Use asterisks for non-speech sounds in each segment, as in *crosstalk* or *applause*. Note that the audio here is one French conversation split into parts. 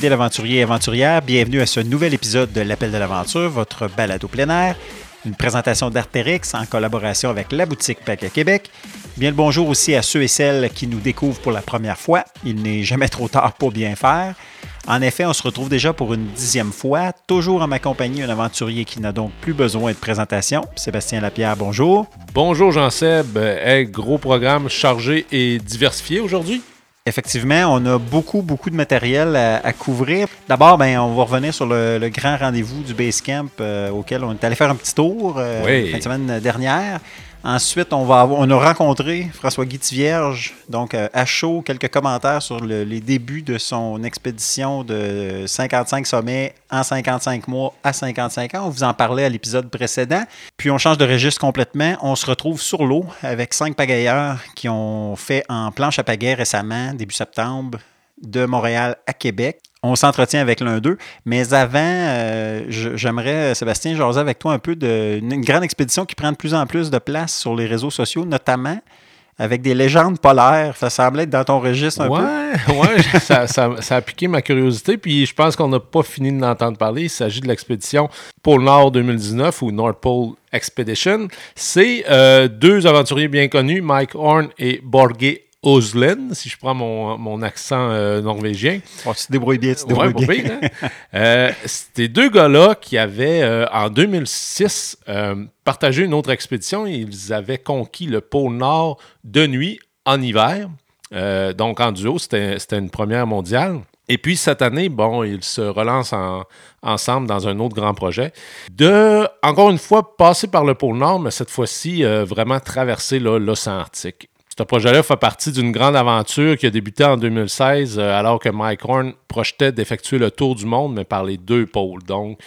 fidèles aventuriers et aventurières. Bienvenue à ce nouvel épisode de l'Appel de l'aventure, votre balado plein air. Une présentation d'Artérix en collaboration avec la boutique Pack à Québec. Bien le bonjour aussi à ceux et celles qui nous découvrent pour la première fois. Il n'est jamais trop tard pour bien faire. En effet, on se retrouve déjà pour une dixième fois, toujours en ma compagnie, un aventurier qui n'a donc plus besoin de présentation. Sébastien Lapierre, bonjour. Bonjour Jean-Seb. Hey, gros programme chargé et diversifié aujourd'hui. Effectivement, on a beaucoup, beaucoup de matériel à, couvrir. D'abord, ben, on va revenir sur le, grand rendez-vous du Basecamp euh, auquel on est allé faire un petit tour euh, la fin de semaine dernière. Ensuite, on, va on a rencontré François Guy Vierge, donc euh, à chaud, quelques commentaires sur les débuts de son expédition de 55 sommets en 55 mois à 55 ans. On vous en parlait à l'épisode précédent. Puis on change de registre complètement. On se retrouve sur l'eau avec cinq pagailleurs qui ont fait en planche à pagaie récemment, début septembre, de Montréal à Québec on s'entretient avec l'un d'eux. Mais avant, euh, j'aimerais, Sébastien, jaser avec toi un peu d'une grande expédition qui prend de plus en plus de place sur les réseaux sociaux, notamment avec des légendes polaires. Ça semblait être dans ton registre un peu. Oui, *laughs* ça, ça, a piqué ma curiosité. Puis je pense qu'on n'a pas fini de l'entendre parler. Il s'agit de l'expédition Pôle Nord 2019 ou North Pole Expedition. C'est euh, deux aventuriers bien connus, Mike Horn et Borge Oslen, si je prends mon, accent euh, norvégien. Oh, tu te débrouilles bien, tu te débrouilles bien. Hein? *laughs* Euh, c'était deux gars-là qui avaient, euh, en 2006, partagé une autre expédition. Ils avaient conquis le pôle Nord de nuit en hiver. donc, en duo, c'était une première mondiale. Et puis cette année, bon, ils se relancent ensemble dans un autre grand projet. De, encore une fois, passer par le pôle Nord, mais cette fois-ci, vraiment traverser l'océan Arctique. Ce projet-là fait partie d'une grande aventure qui a débuté en 2016, euh, alors que Mike Horn projetait d'effectuer le tour du monde, mais par les deux pôles. Donc,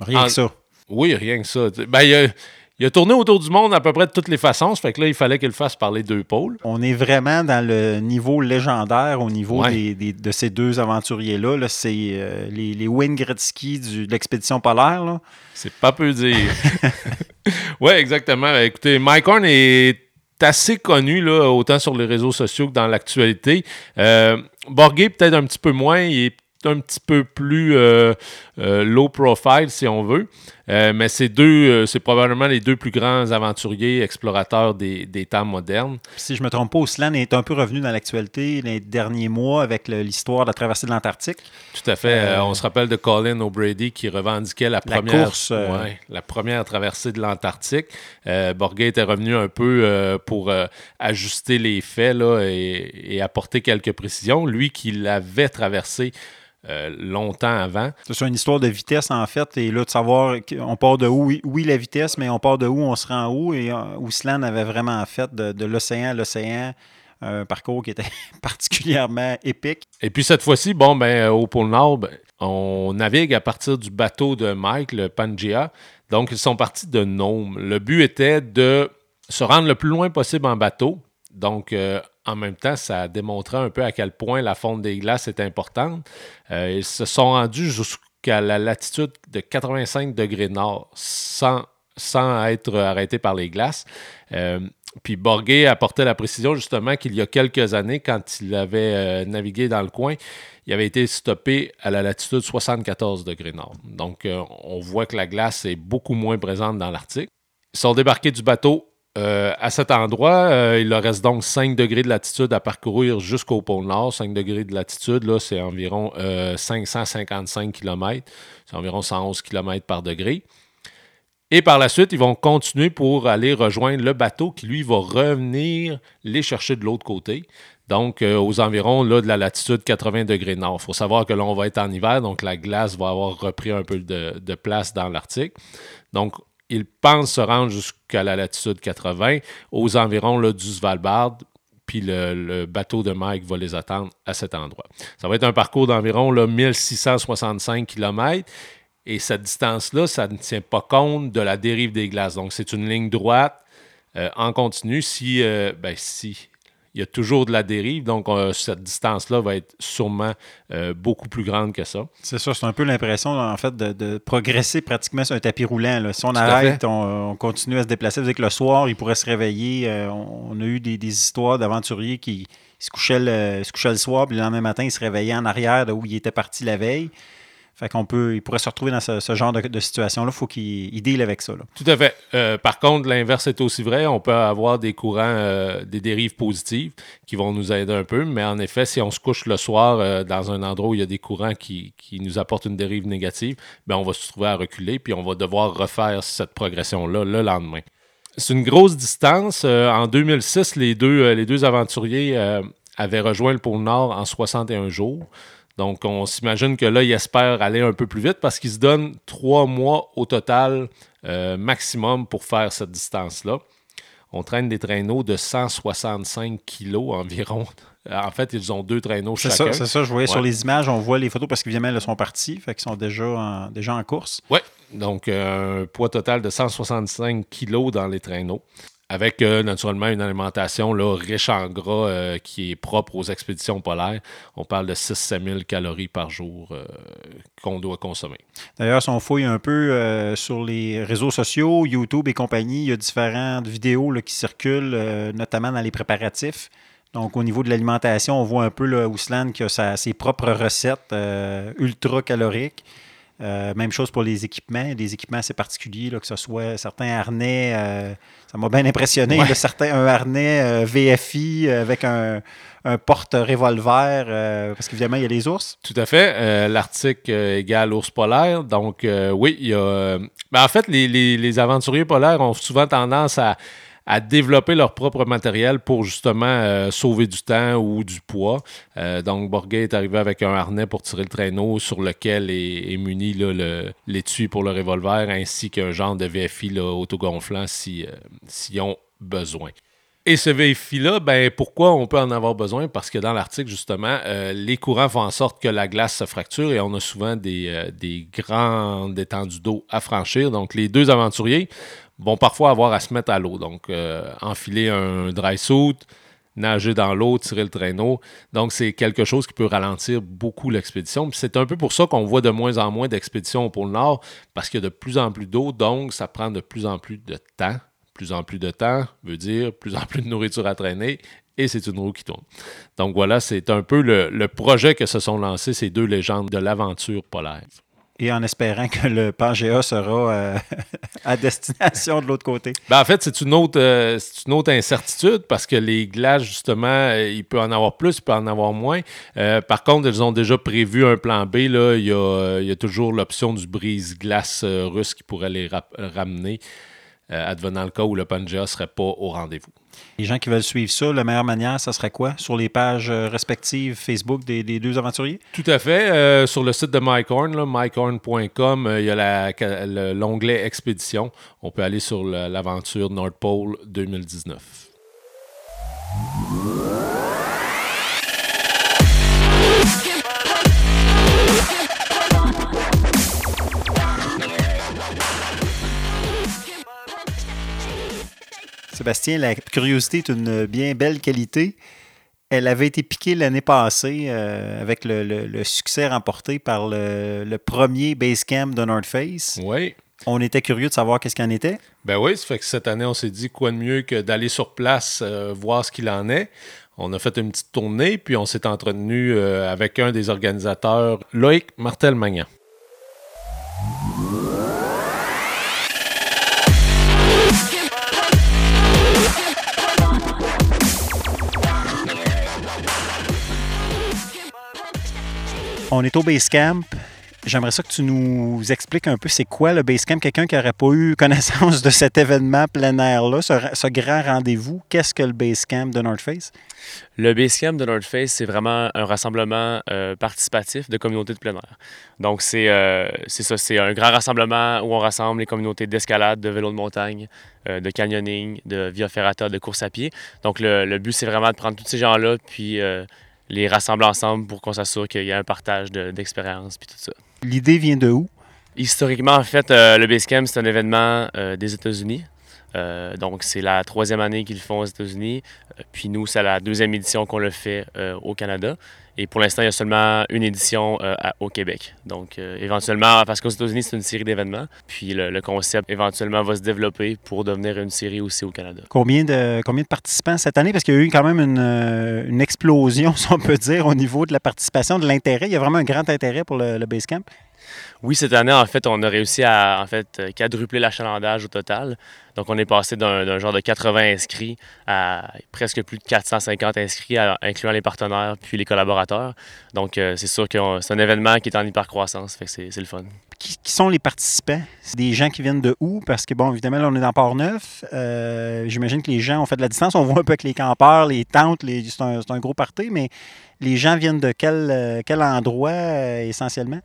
rien que ça. Oui, rien que ça. Ben, il, a, tourné autour du monde à peu près de toutes les façons. Ça fait que là, il fallait qu'il le fasse par les deux pôles. On est vraiment dans le niveau légendaire au niveau de ces deux aventuriers-là. C'est euh, les, les Wayne Gretzky de l'expédition polaire. C'est pas peu dire. *laughs* oui, exactement. Écoutez, Mike Horn est assez connu, là, autant sur les réseaux sociaux que dans l'actualité. Euh, peut-être un petit peu moins. Il est un petit peu plus euh, euh, low profile, si on veut. Euh, mais c'est deux, euh, c'est probablement les deux plus grands aventuriers, explorateurs des, temps modernes. Si je me trompe pas, Oslan est un peu revenu dans l'actualité les derniers mois avec l'histoire de la traversée de l'Antarctique. Tout à fait. Euh, on se rappelle de Colin O'Brady qui revendiquait la première, course, la première traversée de l'Antarctique. Borgay était revenu un peu pour ajuster les faits là, et, et apporter quelques précisions. Lui qui l'avait traversé euh, longtemps avant. C'est une histoire de vitesse, en fait, et là, de savoir on part de où, oui, la vitesse, mais on part de où on se rend où, et euh, avait vraiment fait de, l'océan à l'océan un parcours qui était *laughs* particulièrement épique. Et puis cette fois-ci, bon, ben, euh, au pôle Nord, ben, on navigue à partir du bateau de Mike, le Pangea. Donc, ils sont partis de Nome. Le but était de se rendre le plus loin possible en bateau. Donc, euh, en même temps, ça démontrait un peu à quel point la fonte des glaces est importante. Euh, ils se sont rendus jusqu'à la latitude de 85 degrés nord sans, être arrêtés par les glaces. Euh, puis Borgé apportait la précision justement qu'il y a quelques années, quand il avait euh, navigué dans le coin, il avait été stoppé à la latitude 74 degrés nord. Donc on voit que la glace est beaucoup moins présente dans l'Arctique. Ils sont débarqués du bateau euh, à cet endroit, euh, il leur reste donc 5 degrés de latitude à parcourir jusqu'au pôle Nord. 5 degrés de latitude, là, c'est environ 555 euh, km. C'est environ 111 km par degré. Et par la suite, ils vont continuer pour aller rejoindre le bateau qui, lui, va revenir les chercher de l'autre côté. Donc, aux environs là, de la latitude 80 degrés nord. Il faut savoir que là, on va être en hiver, donc la glace va avoir repris un peu de, de place dans l'Arctique. Donc, ils pensent se rendre jusqu'à la latitude 80, aux environs du Svalbard, puis le, bateau de Mike va les attendre à cet endroit. Ça va être un parcours d'environ 1665 km. Et cette distance-là, ça ne tient pas compte de la dérive des glaces. Donc, c'est une ligne droite euh, en continu. Si, euh, ben, si il y a toujours de la dérive, donc euh, cette distance-là va être sûrement euh, beaucoup plus grande que ça. C'est ça, c'est un peu l'impression, en fait, de, progresser pratiquement sur un tapis roulant. Si on arrête, on, continue à se déplacer. Vous que le soir, il pourrait se réveiller. Euh, on, a eu des, histoires d'aventuriers qui se couchait le, se couchait le soir, puis le lendemain matin, il se réveillait en arrière de où il était parti la veille. Fait qu'on peut, il pourrait se retrouver dans ce, genre de, situation-là. Il faut qu'il deal avec ça. Tout à fait. Euh, par contre, l'inverse est aussi vrai. On peut avoir des courants, euh, des dérives positives qui vont nous aider un peu. Mais en effet, si on se couche le soir euh, dans un endroit où il y a des courants qui, nous apportent une dérive négative, ben on va se trouver à reculer, puis on va devoir refaire cette progression-là le lendemain. C'est une grosse distance. en 2006, les deux, les deux aventuriers avaient rejoint le pôle Nord en 61 jours. Donc, on s'imagine que là, il espère aller un peu plus vite parce qu'il se donne trois mois au total euh, maximum pour faire cette distance-là. On traîne des traîneaux de 165 kilos environ. En fait, ils ont deux traîneaux chacun. C'est ça, je voyais sur les images, on voit les photos parce qu'évidemment, elles sont partis, fait qu'ils sont déjà en, déjà en course. Oui, donc euh, un poids total de 165 kilos dans les traîneaux avec euh, naturellement une alimentation là, riche en gras euh, qui est propre aux expéditions polaires. On parle de 6-7 000 calories par jour euh, qu'on doit consommer. D'ailleurs, si on fouille un peu sur les réseaux sociaux, YouTube et compagnie, il y a différentes vidéos qui circulent, notamment dans les préparatifs. Donc, au niveau de l'alimentation, on voit un peu là, Ousland qui a ses propres recettes ultra caloriques. Euh, même chose pour les équipements, des équipements assez particuliers, que ce soit certains harnais, euh, ça m'a bien impressionné, certains, un harnais euh, VFI avec un, porte-revolver, parce qu'évidemment, il y a les ours. Tout à fait. L'Arctique égale ours polaire. Donc, oui, il y a. Ben, en fait, les aventuriers polaires ont souvent tendance à à développer leur propre matériel pour justement euh, sauver du temps ou du poids. Euh, donc, Borgay est arrivé avec un harnais pour tirer le traîneau sur lequel est, muni l'étui pour le revolver ainsi qu'un genre de VFI autogonflant s'ils si, ont besoin. Et ce VFI-là, ben, pourquoi on peut en avoir besoin? Parce que dans l'article, justement, euh, les courants font en sorte que la glace se fracture et on a souvent des grandes étendues d'eau à franchir. Donc, les deux aventuriers vont parfois avoir à se mettre à l'eau. Donc, euh, enfiler un dry suit, nager dans l'eau, tirer le traîneau. Donc, c'est quelque chose qui peut ralentir beaucoup l'expédition. c'est un peu pour ça qu'on voit de moins en moins d'expéditions au pôle Nord, parce qu'il y a de plus en plus d'eau, donc ça prend de plus en plus de temps. Plus en plus de temps veut dire plus en plus de nourriture à traîner, et c'est une roue qui tourne. Donc voilà, c'est un peu le, le projet que se sont lancés ces deux légendes de l'aventure polaire et en espérant que le Pangea sera euh, *laughs* à destination de l'autre côté. Ben, en fait, c'est une, autre, euh, une autre incertitude parce que les glaces, justement, euh, il peut en avoir plus, il peut en avoir moins. par contre, ils ont déjà prévu un plan B. Là. Il, y a, il y a toujours l'option du brise-glace russe qui pourrait les ramener, advenant le cas où le Pangea ne serait pas au rendez-vous. Les gens qui veulent suivre ça, la meilleure manière, ça serait quoi? Sur les pages euh, respectives Facebook des, deux aventuriers? Tout à fait. Euh, sur le site de MyCorn, mycorn.com, euh, il y a l'onglet Expédition. On peut aller sur l'aventure Nord Pole 2019. Sébastien, la curiosité est une bien belle qualité. Elle avait été piquée l'année passée euh, avec le, succès remporté par le, premier Basecamp de North Face. Oui. On était curieux de savoir qu'est-ce qu'il en était. Ben oui, ça fait que cette année, on s'est dit quoi de mieux que d'aller sur place euh, voir ce qu'il en est. On a fait une petite tournée, puis on s'est entretenu euh, avec un des organisateurs, Loïc Martel-Magnan. On est au Basecamp. J'aimerais ça que tu nous expliques un peu c'est quoi le Basecamp. Quelqu'un qui n'aurait pas eu *laughs* connaissance de cet événement plein air-là, ce, grand rendez-vous, qu'est-ce que le Basecamp de North Face? Le Basecamp de North Face, c'est vraiment un rassemblement euh, participatif de communautés de plein air. Donc, euh, c'est ça, c'est un grand rassemblement où on rassemble les communautés d'escalade, de vélo de montagne, euh, de canyoning, de via ferrata, de course à pied. Donc, le, le but, c'est vraiment de prendre tous ces gens-là, puis les rassembler ensemble pour qu'on s'assure qu'il y ait un partage d'expérience puis tout ça. L'idée vient de où? Historiquement, en fait, euh, le Basecamp, c'est un événement euh, des États-Unis. donc, c'est la troisième année qu'ils le font aux États-Unis. Puis nous, c'est la deuxième édition qu'on le fait au Canada. Et pour l'instant, il y a seulement une édition euh, au Québec. Donc, euh, éventuellement, parce qu'aux États-Unis, c'est une série d'événements. Puis le, concept, éventuellement, va se développer pour devenir une série aussi au Canada. Combien de, participants cette année? Parce qu'il y a eu quand même une, euh, explosion, *laughs* si on peut dire, au niveau de la participation, de l'intérêt. Il y a vraiment un grand intérêt pour le, le Basecamp. Oui, cette année, en fait, on a réussi à en fait, quadrupler l'achalandage au total. Donc, on est passé d'un genre de 80 inscrits à presque plus de 450 inscrits, incluant les partenaires puis les collaborateurs. Donc, euh, c'est sûr que c'est un événement qui est en hyper-croissance. Fait que c'est le fun. Qui, sont les participants? C'est des gens qui viennent de où? Parce que, bon, évidemment, là, on est dans Port-Neuf. Euh, j'imagine que les gens ont fait de la distance. On voit un peu avec les campeurs, les tentes. C'est un, un, gros party, mais les gens viennent de quel, euh, quel endroit essentiellement?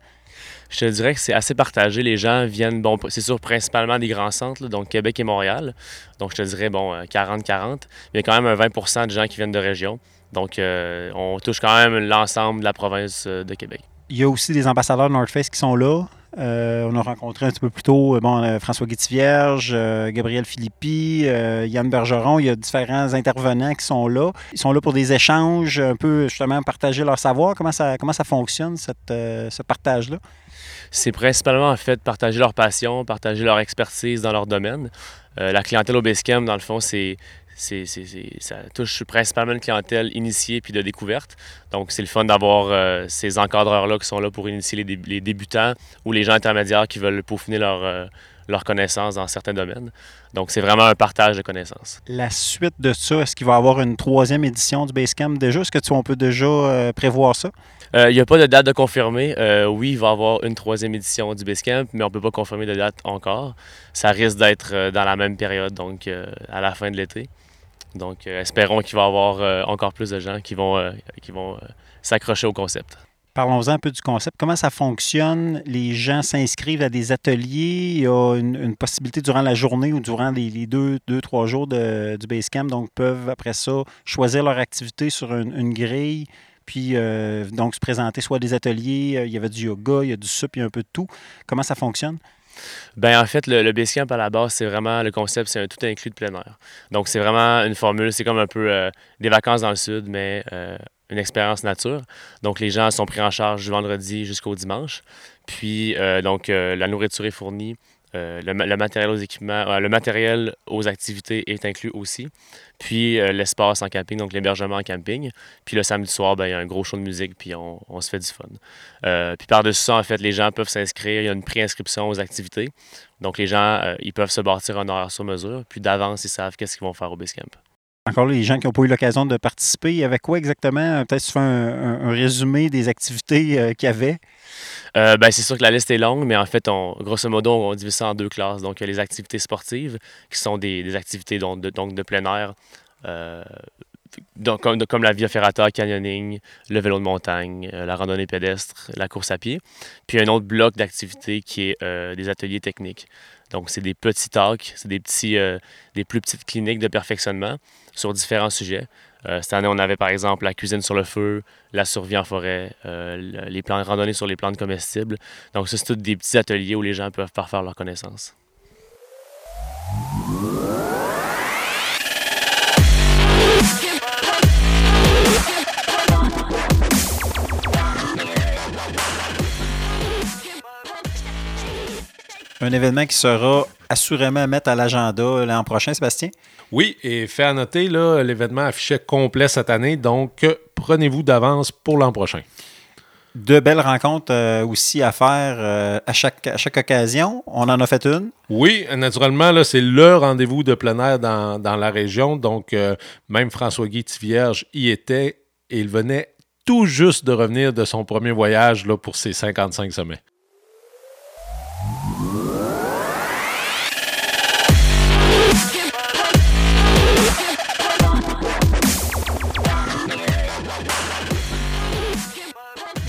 Je te dirais que c'est assez partagé. Les gens viennent, bon, c'est sûr, principalement des grands centres, donc Québec et Montréal. Donc, je te dirais, bon, 40-40. Euh, il y a quand même un 20% de gens qui viennent de région. Donc, euh, on touche quand même l'ensemble de la province euh, de Québec. Il y a aussi des ambassadeurs de North Face qui sont là. on a rencontré un petit peu plus tôt bon, François Guittivierge, Gabriel Philippi, Yann Bergeron. Il y a différents intervenants qui sont là. Ils sont là pour des échanges, un peu justement partager leur savoir. Comment ça, comment ça fonctionne, cette, ce partage-là? C'est principalement en fait partager leur passion, partager leur expertise dans leur domaine. Euh, la clientèle au Basecamp, dans le fond, c'est ça touche principalement une clientèle initiée puis de découverte. Donc, c'est le fun d'avoir euh, ces encadreurs-là qui sont là pour initier les, débutants ou les gens intermédiaires qui veulent peaufiner leur, euh, leurs connaissances dans certains domaines. Donc, c'est vraiment un partage de connaissances. La suite de ça, est-ce qu'il va y avoir une troisième édition du Basecamp déjà? Est-ce que tu, on peut déjà euh, prévoir ça? Il euh, n'y a pas de date de confirmer. Euh, oui, il va y avoir une troisième édition du Basecamp, mais on ne peut pas confirmer de date encore. Ça risque d'être dans la même période, donc à la fin de l'été. Donc, espérons qu'il va y avoir encore plus de gens qui vont, qui vont s'accrocher au concept. Parlons-en un peu du concept. Comment ça fonctionne? Les gens s'inscrivent à des ateliers. Il y a une, possibilité durant la journée ou durant les, deux, trois jours de, du Basecamp. Donc, peuvent après ça choisir leur activité sur une, grille. Puis, euh, donc, se présenter soit des ateliers. Euh, il y avait du yoga, il y a du sup, il y a un peu de tout. Comment ça fonctionne? Ben en fait, le, le Basecamp à la base, c'est vraiment le concept, c'est un tout inclus de plein air. Donc, c'est vraiment une formule, c'est comme un peu euh, des vacances dans le sud, mais une expérience nature. Donc, les gens sont pris en charge du vendredi jusqu'au dimanche. Puis, euh, donc, euh, la nourriture est fournie. Euh, le, matériel aux équipements, le matériel aux activités est inclus aussi. Puis l'espace en camping, donc l'hébergement en camping. Puis le samedi soir, ben, il y a un gros show de musique, puis on, on se fait du fun. puis par-dessus ça, en fait, les gens peuvent s'inscrire. Il y a une préinscription aux activités. Donc les gens, ils peuvent se bâtir un horaire sur mesure. Puis d'avance, ils savent qu'est-ce qu'ils vont faire au Basecamp. Encore les gens qui n'ont pas eu l'occasion de participer, avec quoi exactement? Peut-être tu fais un, résumé des activités euh, qu'il y avait. Euh, ben, c'est sûr que la liste est longue, mais en fait, grosso modo, on divise ça en deux classes. Donc, il y a les activités sportives, qui sont des, activités donc de, donc plein air, euh, donc, comme, la via ferrata, canyoning, le vélo de montagne, la randonnée pédestre, la course à pied. Puis, un autre bloc d'activités qui est des ateliers techniques. Donc, c'est des petits talks, c'est des, petits, des plus petites cliniques de perfectionnement sur différents sujets. Euh, cette année, on avait par exemple la cuisine sur le feu, la survie en forêt, euh, les plans de randonnée sur les plantes comestibles. Donc, ça, c'est tous des petits ateliers où les gens peuvent parfaire leurs connaissances. Un événement qui sera assurément à mettre à l'agenda l'an prochain, Sébastien? Oui, et fait à noter, l'événement affichait complet cette année, donc prenez-vous d'avance pour l'an prochain. De belles rencontres euh, aussi à faire euh, à, chaque, à chaque occasion. On en a fait une. Oui, naturellement, là, c'est le rendez-vous de plein air dans, la région. Donc, euh, même François-Guy Vierge y était et il venait tout juste de revenir de son premier voyage là, pour ses 55 sommets.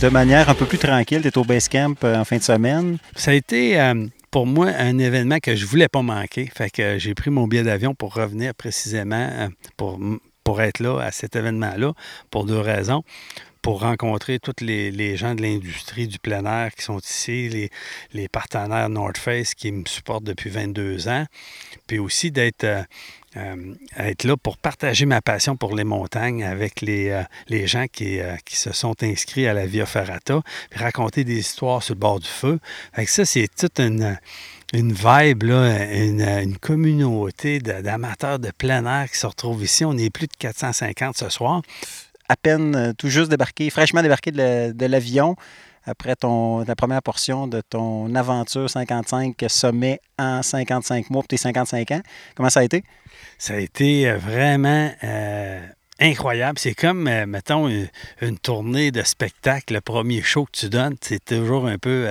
De manière un peu plus tranquille. Tu es au Basecamp camp euh, en fin de semaine. Ça a été euh, pour moi un événement que je voulais pas manquer. Fait que j'ai pris mon billet d'avion pour revenir précisément euh, pour, être là à cet événement-là pour deux raisons. pour rencontrer tous les, gens de l'industrie du plein air qui sont ici, les, les, partenaires North Face qui me supportent depuis 22 ans, puis aussi d'être euh, euh, être là pour partager ma passion pour les montagnes avec les, euh, les gens qui, qui, se sont inscrits à la Via Ferrata, puis raconter des histoires sur le bord du feu. Fait ça, c'est toute une une vibe, là, une, communauté d'amateurs de plein air qui se retrouvent ici. On est plus de 450 ce soir. À peine euh, tout juste débarqué, fraîchement débarqué de l'avion après ton, la première portion de ton aventure 55 sommet en 55 mois pour tes 55 ans. Comment ça a été? Ça a été euh, vraiment euh, incroyable. C'est comme, euh, mettons, une, tournée de spectacle. Le premier show que tu donnes, c'est toujours un peu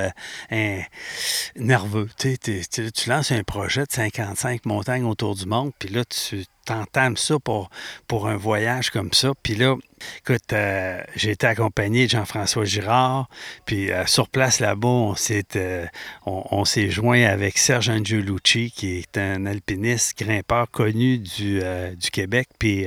nerveux. Tu lances un projet de 55 montagnes autour du monde, puis là, tu t'entames ça pour, pour un voyage comme ça. Puis là, écoute, euh, j'ai été accompagné de Jean-François Girard. Puis euh, sur place là-bas, on s'est, euh, on, s'est joint avec Serge Angelucci, qui est un alpiniste grimpeur connu du, du Québec, puis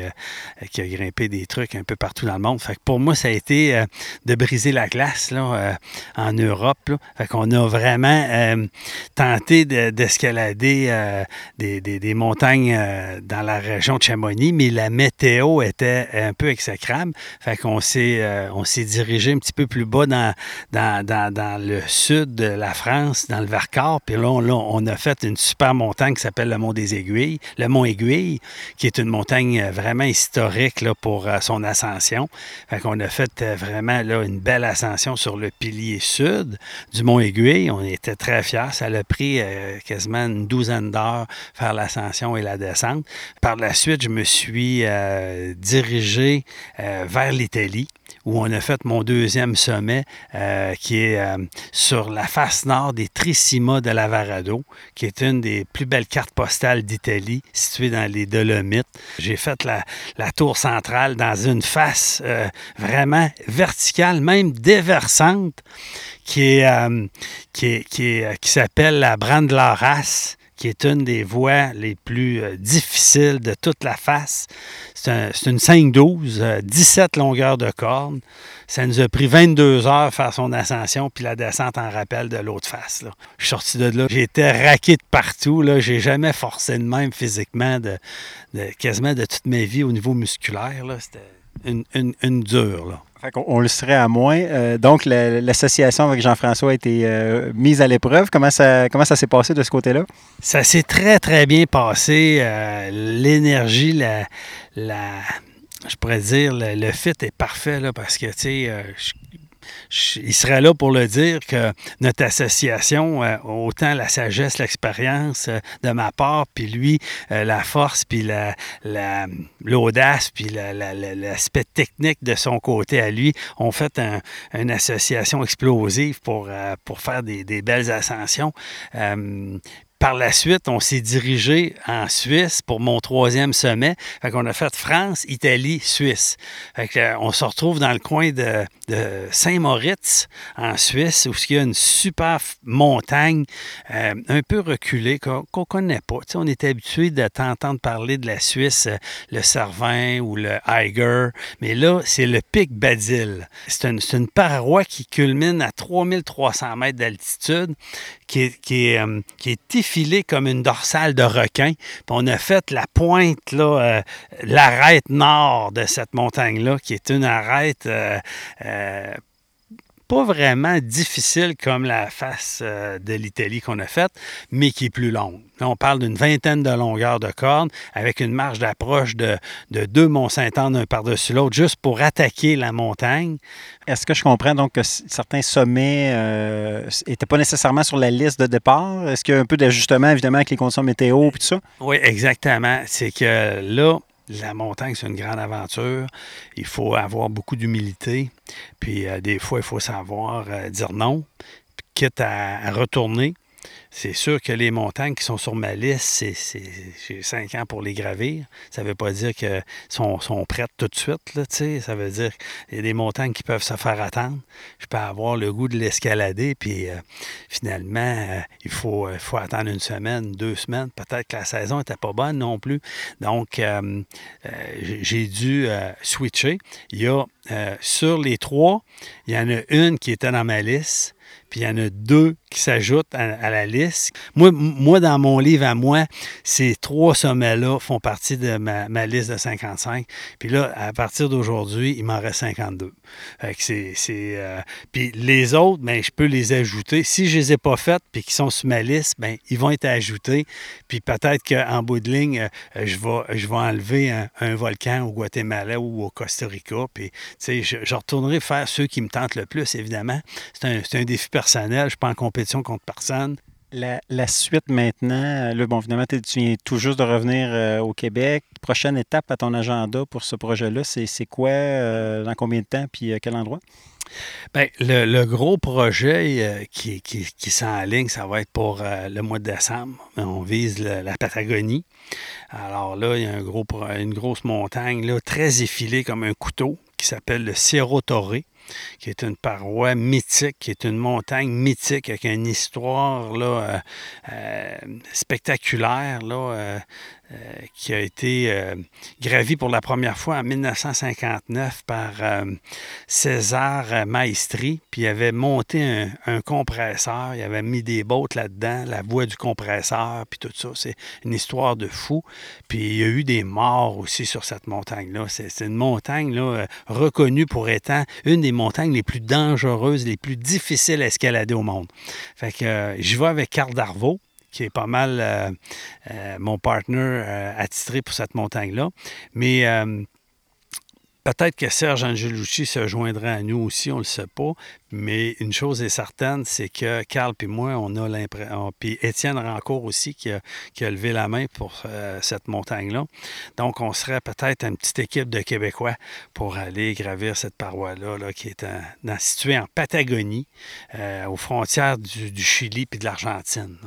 qui a grimpé des trucs un peu partout dans le monde. Fait que pour moi, ça a été de briser la glace là, en Europe. Là. Fait qu'on a vraiment tenté d'escalader des, des, des, montagnes dans la région de Chamonix, mais la météo était un peu exécrable. Fait qu'on s'est, euh, on s'est dirigé un petit peu plus bas dans, dans, le sud de la France, dans le Vercors. Puis là, on, a fait une super montagne qui s'appelle le Mont des Aiguilles, le Mont Aiguille, qui est une montagne vraiment historique là, pour euh, son ascension. Fait qu'on a fait euh, vraiment là, une belle ascension sur le pilier sud du Mont Aiguille. On était très fiers. Ça a pris quasiment une douzaine d'heures faire l'ascension et la descente. Par la suite, je me suis euh, dirigé euh, vers l'Italie où on a fait mon deuxième sommet euh, qui est sur la face nord des Trissima de Lavarado, qui est une des plus belles cartes postales d'Italie, située dans les Dolomites. J'ai fait la, tour centrale dans une face vraiment verticale, même déversante, qui est, qui, qui, qui s'appelle la Brandlaras qui est une des voies les plus euh, difficiles de toute la face. C'est une 5-12, 17 euh, longueurs de corde. Ça nous a pris 22 heures faire son ascension, puis la descente en rappel de l'autre face. Je suis sorti de là. J'ai été raqué de partout. Je n'ai jamais forcé de même physiquement, quasiment de toute ma vie au niveau musculaire. C'était une, une, une dure. Là on, le serait à moins. Euh, donc, l'association avec Jean-François a été euh, mise à l'épreuve. Comment ça, comment ça s'est passé de ce côté-là? Ça s'est très, très bien passé. Euh, l'énergie, la, la, je pourrais dire, le, fit est parfait là, parce que, tu sais, il serait là pour le dire que notre association, euh, autant la sagesse, l'expérience euh, de ma part, puis lui, euh, la force, puis l'audace, puis l'aspect technique de son côté à lui, ont fait une association explosive pour, faire des belles ascensions. Par la suite, on s'est dirigé en Suisse pour mon troisième sommet. Fait qu'on a fait France, Italie, Suisse. Fait euh, on se retrouve dans le coin de, Saint-Moritz, en Suisse, où il y a une super montagne euh, un peu reculée qu'on ne connaît pas. on est habitué de parler de la Suisse, euh, le Cervin ou le Eiger, mais là, c'est le pic Badil. C'est une, une, paroi qui culmine à 3300 mètres d'altitude, qui est, est filé comme une dorsale de requin. Puis on a fait la pointe, là, euh, l'arête nord de cette montagne-là, qui est une arête euh, euh, pas vraiment difficile comme la face euh, de l'Italie qu'on a faite, mais qui est plus longue. on parle d'une vingtaine de longueurs de cordes avec une marge d'approche de, deux Mont-Saint-Anne un par-dessus l'autre, juste pour attaquer la montagne. Est-ce que je comprends donc que certains sommets n'étaient euh, pas nécessairement sur la liste de départ? Est-ce qu'il y a un peu d'ajustement, évidemment, avec les conditions météo et tout ça? Oui, exactement. C'est que là, la montagne, c'est une grande aventure. Il faut avoir beaucoup d'humilité. Puis euh, des fois, il faut savoir euh, dire non, quitte à, retourner. C'est sûr que les montagnes qui sont sur ma liste, j'ai cinq ans pour les gravir. Ça ne veut pas dire qu'elles sont, prêtes tout de suite. Ça veut dire qu'il y a des montagnes qui peuvent se faire attendre. Je peux avoir le goût de l'escalader, puis euh, finalement, euh, il faut, euh, faut attendre une semaine, deux semaines. Peut-être que la saison n'était pas bonne non plus. Donc, j'ai dû switcher. Il y a sur les trois, il y en a une qui était dans ma liste puis il y en a deux qui s'ajoutent à, la liste. Moi, moi, dans mon livre à moi, ces trois sommets-là font partie de ma, liste de 55. Puis là, à partir d'aujourd'hui, il m'en reste 52. c'est, euh, puis les autres, ben, je peux les ajouter. Si je ne les ai pas faites puis qu'ils sont sur ma liste, ben, ils vont être ajoutés. Puis peut-être qu'en bout de ligne, euh, je, vais, je vais enlever un, volcan au Guatemala ou au Costa Rica. Puis, je, je retournerai faire ceux qui me tentent le plus, évidemment. C'est un, c'est un défi personnel. Je ne suis pas en compétition contre personne. La, suite maintenant, là, bon, évidemment, tu viens tout juste de revenir euh, au Québec. Prochaine étape à ton agenda pour ce projet-là, c'est quoi, euh, dans combien de temps, puis à quel endroit? Bien, le, gros projet euh, qui, qui, qui s'enligne, ça va être pour le mois de décembre. On vise la Patagonie. Alors là, il y a un gros, une grosse montagne là, très effilée comme un couteau qui s'appelle le Cerro Torre qui est une paroi mythique, qui est une montagne mythique avec une histoire là, euh, euh, spectaculaire. Là, euh, qui a été euh, gravi pour la première fois en 1959 par César Maestri. Puis il avait monté un, compresseur, il avait mis des bottes là-dedans, la voie du compresseur, puis tout ça. C'est une histoire de fou. Puis il y a eu des morts aussi sur cette montagne-là. C'est une montagne là, reconnue pour être une des montagnes les plus dangereuses, les plus difficiles à escalader au monde. Fait que j'y vais avec Carl Darvaux qui est pas mal euh, euh, mon partner euh, attitré pour cette montagne-là. Mais Peut-être que Serge Angelucci se joindra à nous aussi, on ne le sait pas. Mais une chose est certaine, c'est que Carl et moi, on a l'impression. Puis Étienne Rancourt aussi, qui a, levé la main pour cette montagne-là. Donc, on serait peut-être une petite équipe de Québécois pour aller gravir cette paroi-là, là, qui est située en Patagonie, aux frontières du, du Chili et de l'Argentine.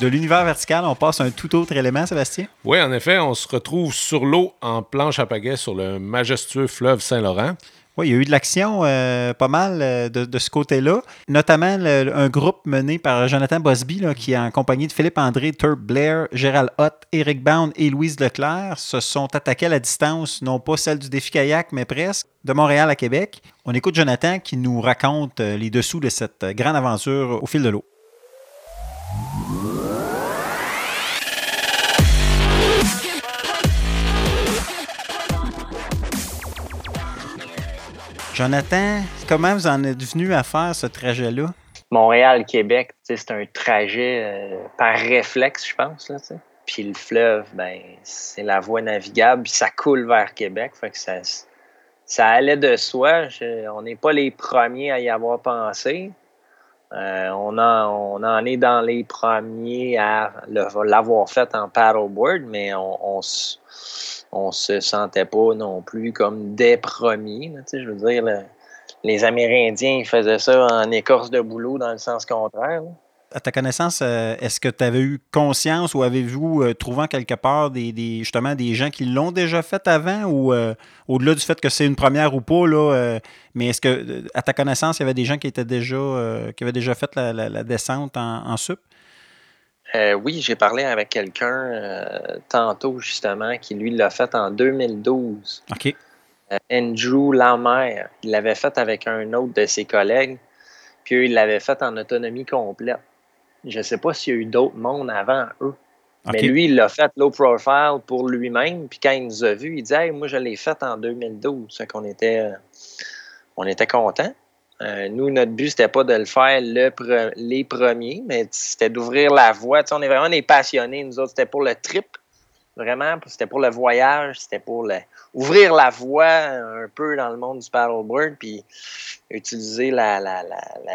De l'univers vertical, on passe à un tout autre élément, Sébastien? Oui, en effet, on se retrouve sur l'eau en planche à pagaie sur le majestueux fleuve Saint-Laurent. Oui, il y a eu de l'action euh, pas mal euh, de, ce côté-là, notamment un groupe mené par Jonathan Bosby, qui est en compagnie de Philippe André, Turp Blair, Gérald Hott, Eric Bound et Louise Leclerc, se sont attaqués à la distance, non pas celle du défi kayak, mais presque, de Montréal à Québec. On écoute Jonathan qui nous raconte euh, les dessous de cette grande aventure au fil de l'eau. Jonathan, comment vous en êtes venu à faire ce trajet-là? Montréal-Québec, c'est un trajet euh, par réflexe, je pense. Là, puis le fleuve, ben, c'est la voie navigable, puis ça coule vers Québec. Fait que ça, ça allait de soi. on n'est pas les premiers à y avoir pensé. Euh, on, en est dans les premiers à l'avoir fait en paddleboard, mais on, on, on se sentait pas non plus comme des premiers. je veux dire, les Amérindiens ils faisaient ça en écorce de boulot dans le sens contraire. À ta connaissance, euh, est-ce que tu avais eu conscience ou avez-vous euh, trouvé quelque part des, justement des gens qui l'ont déjà fait avant ou euh, au-delà du fait que c'est une première ou pas, là, mais est-ce que à ta connaissance, il y avait des gens qui étaient déjà qui avaient déjà fait la, descente en, en sup? Euh, oui, j'ai parlé avec quelqu'un euh, tantôt, justement, qui lui l'a fait en 2012. OK. Euh, Andrew Lamer. Il l'avait fait avec un autre de ses collègues, puis eux, il l'avait fait en autonomie complète. Je ne sais pas s'il y a eu d'autres mondes avant eux. Mais lui, il l'a fait low profile pour lui-même. Puis quand il nous a vus, il dit Moi, je l'ai fait en 2012. qu'on était, on était contents. Euh, nous, notre but, c'était pas de le faire les premiers, mais c'était d'ouvrir la voie. on est vraiment des passionnés. Nous autres, c'était pour le trip. Vraiment, c'était pour le voyage, c'était pour ouvrir la voie un peu dans le monde du paddleboard, puis utiliser la,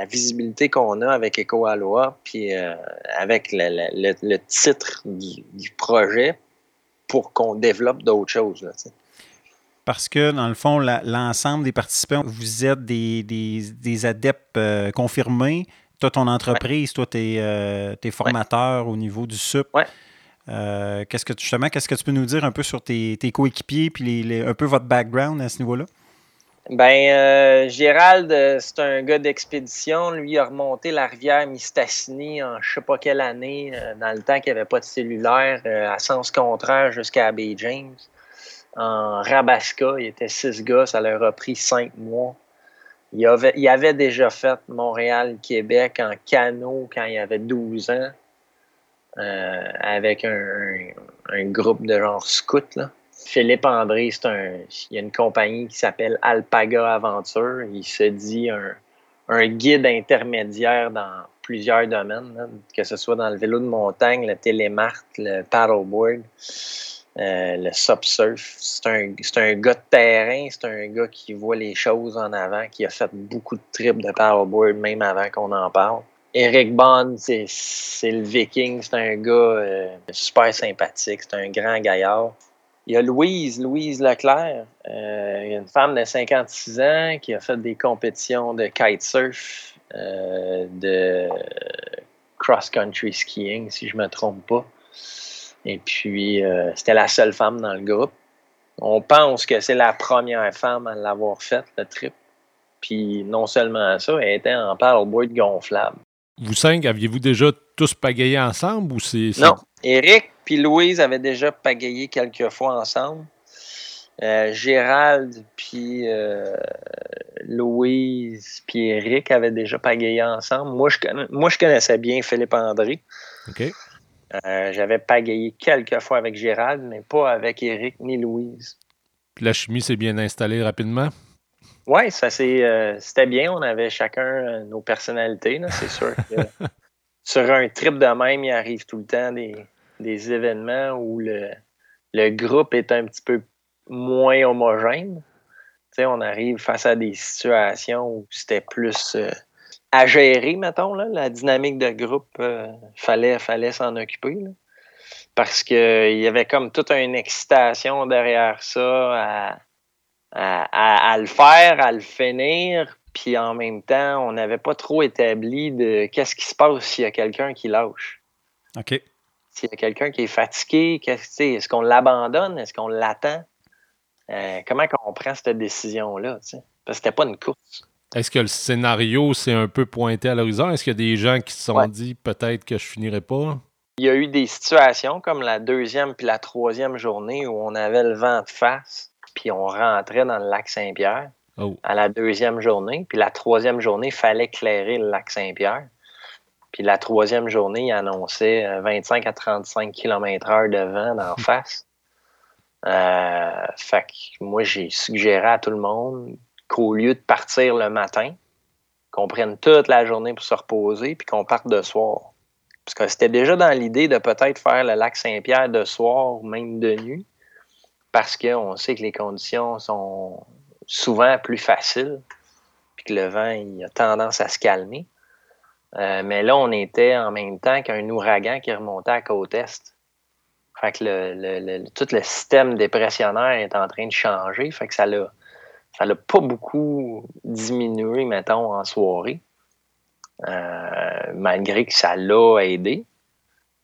visibilité qu'on a avec Eco Aloha, puis euh, avec le, titre du, projet pour qu'on développe d'autres choses. Parce que, dans le fond, l'ensemble des participants, vous êtes des, adeptes euh, confirmés. Toi, ton entreprise, toi, tu es, euh, formateur au niveau du SUP. Ouais. Euh, qu'est-ce que justement, qu'est-ce que tu peux nous dire un peu sur tes, coéquipiers puis un peu votre background à ce niveau-là? Ben, euh, Gérald, c'est un gars d'expédition. Lui, il a remonté la rivière Mistassini en je sais pas quelle année, dans le temps qu'il n'y avait pas de cellulaire, à sens contraire jusqu'à Bay James. En Rabasca, il était six gars, ça leur a pris cinq mois. Il avait, déjà fait Montréal-Québec en canot quand il avait 12 ans. Euh, avec un, groupe de genre scout. Philippe André, c'est un, il y a une compagnie qui s'appelle Alpaga Aventure. Il se dit un, guide intermédiaire dans plusieurs domaines, que ce soit dans le vélo de montagne, le télémart, le paddleboard, euh, le subsurf. C'est un, un gars de terrain, c'est un gars qui voit les choses en avant, qui a fait beaucoup de trips de paddleboard même avant qu'on en parle. Eric Bond, c'est le viking, c'est un gars euh, super sympathique, c'est un grand gaillard. Il y a Louise, Louise Leclerc, euh, une femme de 56 ans qui a fait des compétitions de kitesurf, de cross-country skiing, si je ne me trompe pas. Et puis, c'était la seule femme dans le groupe. On pense que c'est la première femme à l'avoir fait, le trip. Puis non seulement ça, elle était en paddleboard gonflable. Vous cinq, aviez-vous déjà tous pagayé ensemble ou c'est. Non. Eric puis Louise avaient déjà pagayé quelques fois ensemble. Euh, Gérald puis euh, Louise puis Eric avaient déjà pagayé ensemble. Moi je, moi, je connaissais bien Philippe André. OK. Euh, j'avais pagayé quelques fois avec Gérald, mais pas avec Eric ni Louise. Puis la chimie s'est bien installée rapidement? Oui, ça euh, c'était bien. On avait chacun euh, nos personnalités. C'est sûr que *laughs* sur un trip de même, il arrive tout le temps des, événements où le, groupe est un petit peu moins homogène. on arrive face à des situations où c'était plus euh, à gérer, mettons, la dynamique de groupe, fallait, fallait s'en occuper. parce qu'il y avait comme toute une excitation derrière ça à, à, le faire, à le finir, puis en même temps, on n'avait pas trop établi de qu'est-ce qui se passe s'il y a quelqu'un qui lâche. OK. S'il y a quelqu'un qui est fatigué, est-ce qu'on l'abandonne? Est-ce qu'on l'attend? Euh, comment on prend cette décision-là? Parce que c'était pas une course. Est-ce que le scénario s'est un peu pointé à l'horizon? Est-ce qu'il y a des gens qui se sont dit peut-être que je finirai pas? Il y a eu des situations comme la deuxième puis la troisième journée où on avait le vent de face puis on rentrait dans le lac Saint-Pierre oh. à la deuxième journée. Puis la troisième journée, il fallait éclairer le lac Saint-Pierre. Puis la troisième journée, il annonçait 25 euh, à 35 km/h de vent d'en face. Euh, fait que moi, j'ai suggéré à tout le monde qu'au lieu de partir le matin, qu'on prenne toute la journée pour se reposer, puis qu'on parte de soir. Parce que c'était déjà dans l'idée de peut-être faire le lac Saint-Pierre de soir ou même de nuit parce qu'on sait que les conditions sont souvent plus faciles, puis que le vent a tendance à se calmer. Euh, mais là, on était en même temps qu'un ouragan qui remontait à côte est. Fait que le, tout le système dépressionnaire est en train de changer. Fait que ça l'a, ça l'a pas beaucoup diminué, mettons, en soirée. Euh, malgré que ça l'a aidé.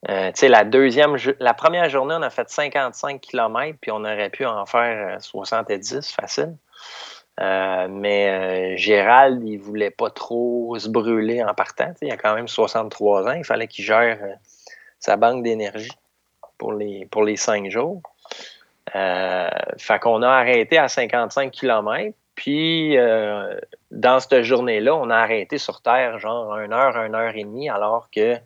Euh, la deuxième, la première journée, on a fait 55 km, puis on aurait pu en faire 70 euh, facile. Euh, mais Gérald, il voulait pas trop se brûler en partant. il a quand même 63 ans. Il fallait qu'il gère sa banque d'énergie pour les, pour les cinq jours. Fait qu'on a arrêté à 55 km. Puis, dans cette journée-là, on a arrêté sur Terre, genre une heure, une heure et demie, alors que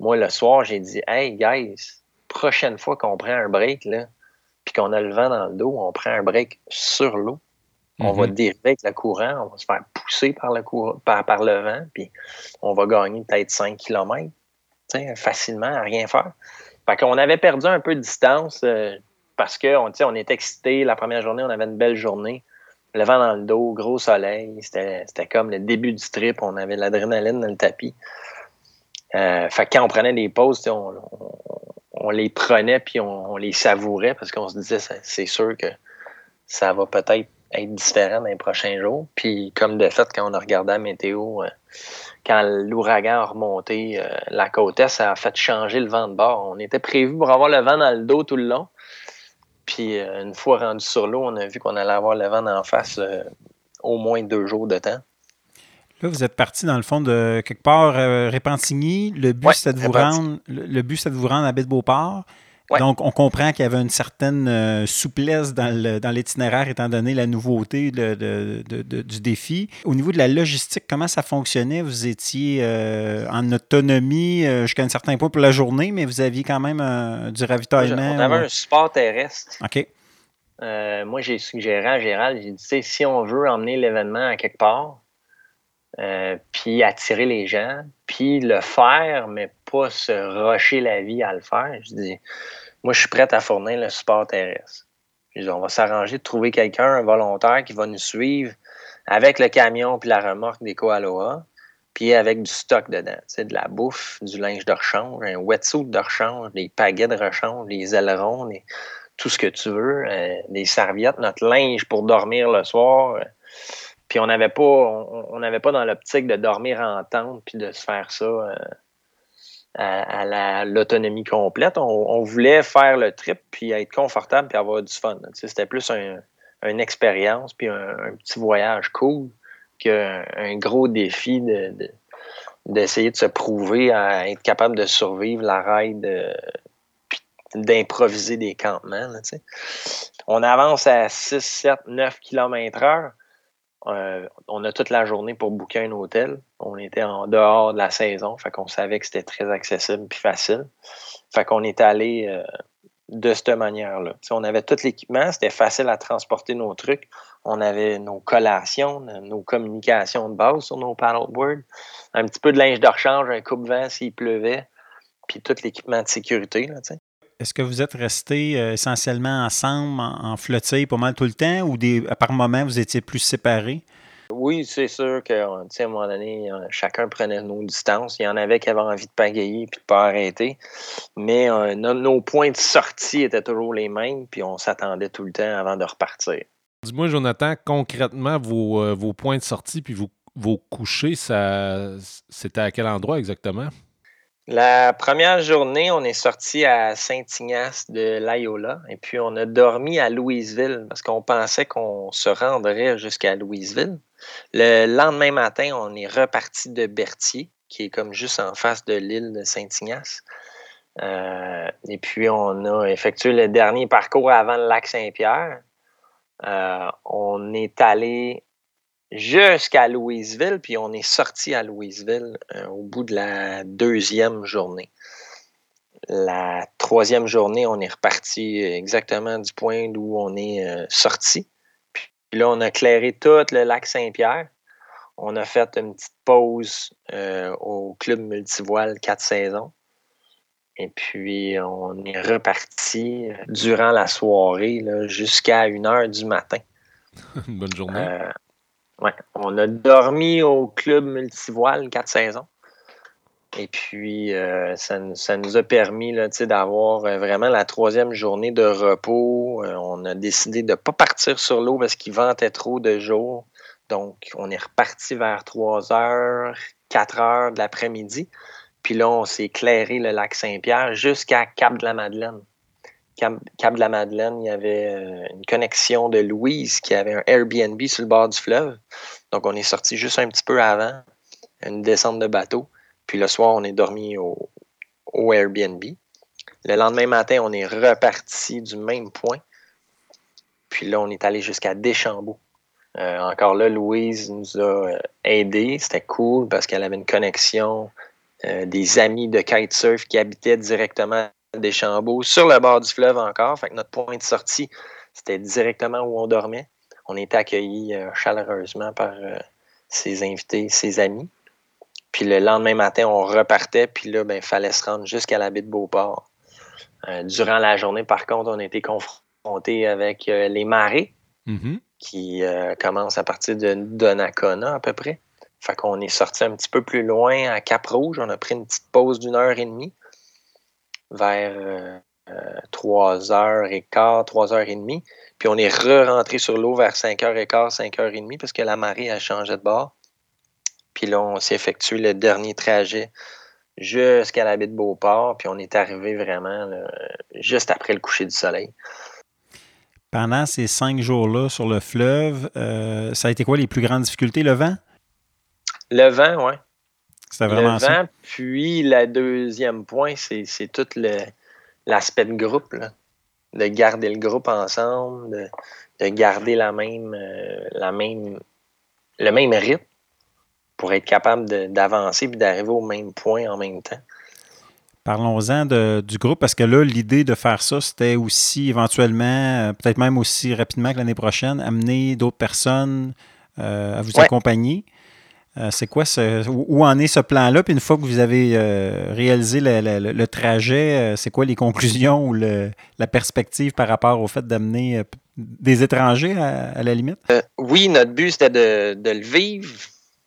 moi, le soir, j'ai dit Hey, guys, prochaine fois qu'on prend un break, là, puis qu'on a le vent dans le dos, on prend un break sur l'eau. On va mhm. dériver avec le courant, on va se faire pousser par le, par, par le vent, puis on va gagner peut-être 5 km facilement à rien faire. Fait qu'on avait perdu un peu de distance euh, parce qu'on on était excités. La première journée, on avait une belle journée. Le vent dans le dos, gros soleil. C'était comme le début du trip. On avait de l'adrénaline dans le tapis. Euh, fait que quand on prenait des pauses, on, on, les prenait puis on, les savourait parce qu'on se disait c'est sûr que ça va peut-être être différent dans les prochains jours. Puis comme de fait, quand on a regardé la météo, euh, quand l'ouragan a remonté euh, la côte est, ça a fait changer le vent de bord. On était prévu pour avoir le vent dans le dos tout le long. Puis une fois rendu sur l'eau, on a vu qu'on allait avoir le vent en face au moins deux jours de temps. Là, vous êtes parti dans le fond de quelque part euh, Répentigny. Le but, c'était de vous rendre. Le, but, de vous rendre à Baie-de-Beauport. Donc, on comprend qu'il y avait une certaine euh, souplesse dans l'itinéraire, étant donné la nouveauté du défi. Au niveau de la logistique, comment ça fonctionnait? Vous étiez euh, en autonomie jusqu'à un certain point pour la journée, mais vous aviez quand même du ravitaillement. On avait un support terrestre. OK. moi, j'ai suggéré à Gérald, j'ai dit, si on veut emmener l'événement à quelque part, euh, puis attirer les gens, puis le faire, mais pas se rocher la vie à le faire. Je dis, moi, je suis prêt à fournir le support terrestre. on va s'arranger de trouver quelqu'un, un volontaire qui va nous suivre avec le camion puis la remorque des Koaloa, puis avec du stock dedans, de la bouffe, du linge de rechange, un wetsuit de rechange, des pagaies de rechange, des ailerons, tout ce que tu veux, euh, des serviettes, notre linge pour dormir le soir. Puis on n'avait pas, on n'avait pas dans l'optique de dormir en tente puis de se faire ça euh, à, l'autonomie complète. On, voulait faire le trip puis être confortable puis avoir du fun. C'était plus une expérience puis un, petit voyage cool qu'un gros défi de, d'essayer de, se prouver à être capable de survivre la ride euh, d'improviser des campements. on avance à 6, 7, 9 km heure. Euh, on a toute la journée pour booker un hôtel. On était en dehors de la saison, fait qu'on savait que c'était très accessible puis facile. Fait qu'on est allé euh, de cette manière-là. on avait tout l'équipement, c'était facile à transporter nos trucs. On avait nos collations, nos communications de base sur nos paddleboards, un petit peu de linge de rechange, un coupe-vent s'il pleuvait, puis tout l'équipement de sécurité. Là, est-ce que vous êtes restés euh, essentiellement ensemble, en, flottille pas mal tout le temps, ou des, par moment vous étiez plus séparés? Oui, c'est sûr qu'à un moment donné, chacun prenait nos distances. Il y en avait qui avaient envie de pagayer puis de pas arrêter. Mais euh, nos, points de sortie étaient toujours les mêmes, puis on s'attendait tout le temps avant de repartir. Dis-moi, Jonathan, concrètement, vos, euh, vos, points de sortie puis vos, vos couchers, c'était à quel endroit exactement? La première journée, on est sorti à Saint-Ignace de l'Ayola et puis on a dormi à Louisville parce qu'on pensait qu'on se rendrait jusqu'à Louisville. Le lendemain matin, on est reparti de Berthier, qui est comme juste en face de l'île de Saint-Ignace. Euh, et puis on a effectué le dernier parcours avant le lac Saint-Pierre. Euh, on est allé jusqu'à Louisville, puis on est sorti à Louisville euh, au bout de la deuxième journée. La troisième journée, on est reparti exactement du point d'où on est euh, sorti. Puis là, on a clairé tout le lac Saint-Pierre. On a fait une petite pause euh, au club multivoile quatre saisons. Et puis, on est reparti durant la soirée jusqu'à une heure du matin. une *laughs* bonne journée. Ouais. On a dormi au club multivoile quatre saisons. Et puis, euh, ça, nous a permis d'avoir euh, vraiment la troisième journée de repos. Euh, on a décidé de ne pas partir sur l'eau parce qu'il ventait trop de jour. Donc, on est reparti vers 3 heures, 4 heures de l'après-midi. Puis là, on s'est éclairé le lac Saint-Pierre jusqu'à Cap de la Madeleine. Cap, de la Madeleine, il y avait euh, une connexion de Louise qui avait un Airbnb sur le bord du fleuve. Donc, on est sorti juste un petit peu avant, une descente de bateau. Puis le soir, on est dormi au, Airbnb. Le lendemain matin, on est reparti du même point. Puis là, on est allé jusqu'à Deschambault. Euh, encore là, Louise nous a euh, aidés. C'était cool parce qu'elle avait une connexion, des amis de kitesurf qui habitaient directement des chambeaux sur le bord du fleuve encore. Fait que notre point de sortie, c'était directement où on dormait. On était accueillis euh, chaleureusement par euh, ses invités, ses amis. Puis le lendemain matin, on repartait, puis là, il ben, fallait se rendre jusqu'à la baie de Beauport. durant la journée, par contre, on a été confronté avec les marées mm-hmm. qui commencent à partir de Donnacona à peu près. Fait qu'on est sorti un petit peu plus loin à Cap-Rouge. On a pris une petite pause d'une heure et demie vers 3h15, 3h30. Puis on est re-rentré sur l'eau vers 5h15, 5h30 parce que la marée a changé de bord. Puis là, on s'est effectué le dernier trajet jusqu'à la baie de Beauport. Puis on est arrivé vraiment juste après le coucher du soleil. Pendant ces cinq jours-là sur le fleuve, euh, ça a été quoi les plus grandes difficultés? Le vent? Le vent, oui. C'était vraiment le vent, Puis le deuxième point, c'est tout l'aspect de groupe. De garder le groupe ensemble, de, garder la même, euh, la même, le même rythme pour être capable d'avancer et d'arriver au même point en même temps. Parlons-en du groupe, parce que là, l'idée de faire ça, c'était aussi éventuellement, euh, peut-être même aussi rapidement que l'année prochaine, amener d'autres personnes euh, à vous accompagner. Euh, c'est quoi ce. Où en est ce plan-là? Puis une fois que vous avez réalisé le, trajet, c'est quoi les conclusions ou la perspective par rapport au fait d'amener des étrangers à, la limite? oui, notre but, c'était de, le vivre,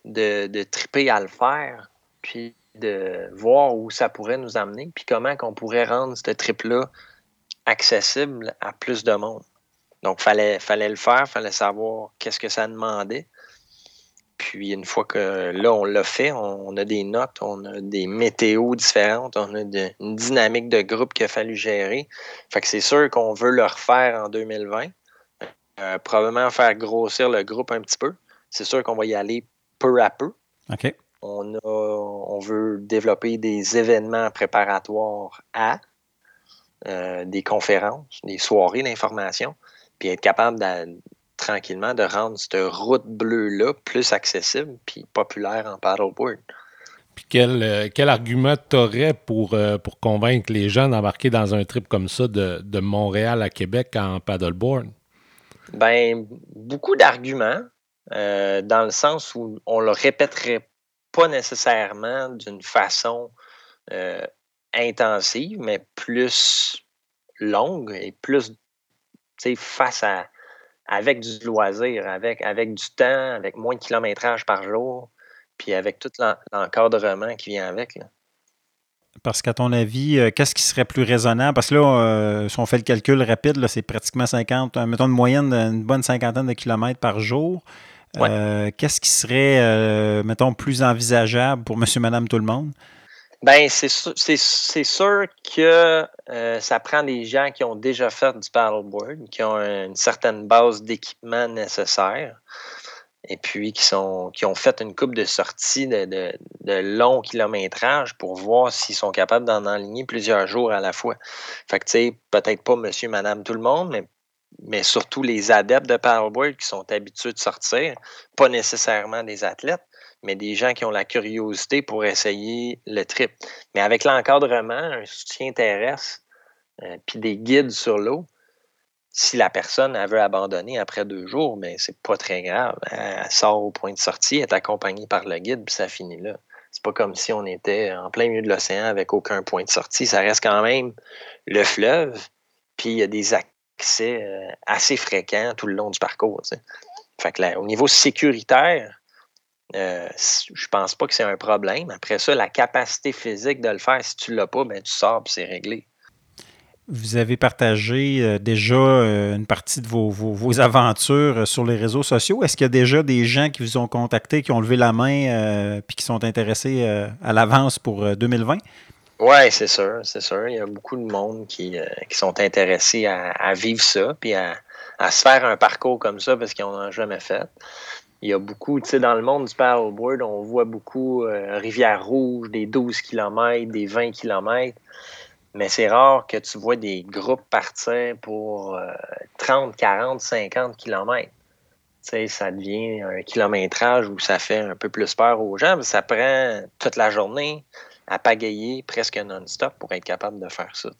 de, triper à le faire, puis de voir où ça pourrait nous amener, puis comment qu'on pourrait rendre ce trip-là accessible à plus de monde. Donc, fallait, fallait le faire, fallait savoir qu'est-ce que ça demandait. Puis, une fois que là, on l'a fait, on, a des notes, on a des météos différentes, on a une dynamique de groupe qu'il a fallu gérer. Fait que c'est sûr qu'on veut le refaire en 2020. Euh, probablement faire grossir le groupe un petit peu. C'est sûr qu'on va y aller peu à peu. OK. On, on veut développer des événements préparatoires à euh, des conférences, des soirées d'information, puis être capable de, tranquillement de rendre cette route bleue-là plus accessible puis populaire en paddleboard. Puis quel, euh, quel argument tu aurais pour, euh, pour convaincre les gens d'embarquer dans un trip comme ça de, de Montréal à Québec en paddleboard? Ben, beaucoup d'arguments. Euh, dans le sens où on le répéterait pas nécessairement d'une façon euh, intensive, mais plus longue et plus face à avec du loisir, avec, avec du temps, avec moins de kilométrage par jour, puis avec tout l'encadrement qui vient avec. Parce qu'à ton avis, euh, qu'est-ce qui serait plus raisonnable? Parce que là, si on fait le calcul rapide, c'est pratiquement 50, mettons une moyenne d'une bonne cinquantaine de kilomètres par jour. Euh, qu'est-ce qui serait, euh, mettons, plus envisageable pour monsieur, madame, tout le monde? Ben, c'est sûr, que euh, ça prend des gens qui ont déjà fait du paddleboard, qui ont une certaine base d'équipement nécessaire, et puis qui, sont, qui ont fait une coupe de sorties de, de, long kilométrage pour voir s'ils sont capables d'en enligner plusieurs jours à la fois. Fait que, tu sais, peut-être pas monsieur, madame, tout le monde, mais mais surtout les adeptes de paddleboard qui sont habitués de sortir, pas nécessairement des athlètes, mais des gens qui ont la curiosité pour essayer le trip. Mais avec l'encadrement, un soutien terrestre, euh, puis des guides sur l'eau, si la personne veut abandonner après deux jours, mais ben, c'est pas très grave. Elle sort au point de sortie, est accompagnée par le guide, puis ça finit là. C'est pas comme si on était en plein milieu de l'océan avec aucun point de sortie. Ça reste quand même le fleuve, puis il y a des, c'est euh, assez fréquent tout le long du parcours. Fait que au niveau sécuritaire, euh, je pense pas que c'est un problème. Après ça, la capacité physique de le faire, si tu ne l'as pas, ben, tu sors et c'est réglé. Vous avez partagé euh, déjà une partie de vos, aventures sur les réseaux sociaux. Est-ce qu'il y a déjà des gens qui vous ont contacté, qui ont levé la main et qui sont intéressés à l'avance pour 2020? Oui, c'est sûr, c'est sûr. Il y a beaucoup de monde qui, euh, sont intéressés à, vivre ça, puis à, se faire un parcours comme ça parce qu'ils n'en ont jamais fait. Il y a beaucoup, tu sais, dans le monde du paddleboard, on voit beaucoup euh, Rivière-Rouge, des 12 km, des 20 km, mais c'est rare que tu vois des groupes partir pour 30, 40, 50 km. Tu sais, ça devient un kilométrage où ça fait un peu plus peur aux gens, ça prend toute la journée à pagayer presque non-stop pour être capable de faire ça.